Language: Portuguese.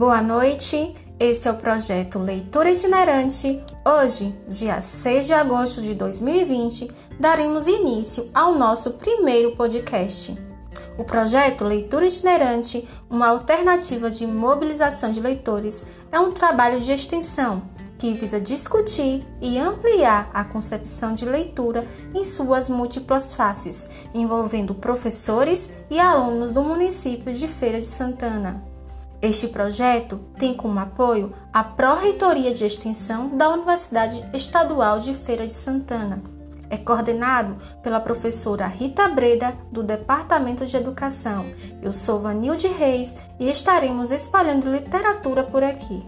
Boa noite, esse é o projeto Leitura Itinerante. Hoje, dia 6 de agosto de 2020, daremos início ao nosso primeiro podcast. O projeto Leitura Itinerante, uma alternativa de mobilização de leitores, é um trabalho de extensão que visa discutir e ampliar a concepção de leitura em suas múltiplas faces, envolvendo professores e alunos do município de Feira de Santana. Este projeto tem como apoio a Pró-Reitoria de Extensão da Universidade Estadual de Feira de Santana. É coordenado pela professora Rita Breda, do Departamento de Educação. Eu sou Vanilde Reis e estaremos espalhando literatura por aqui.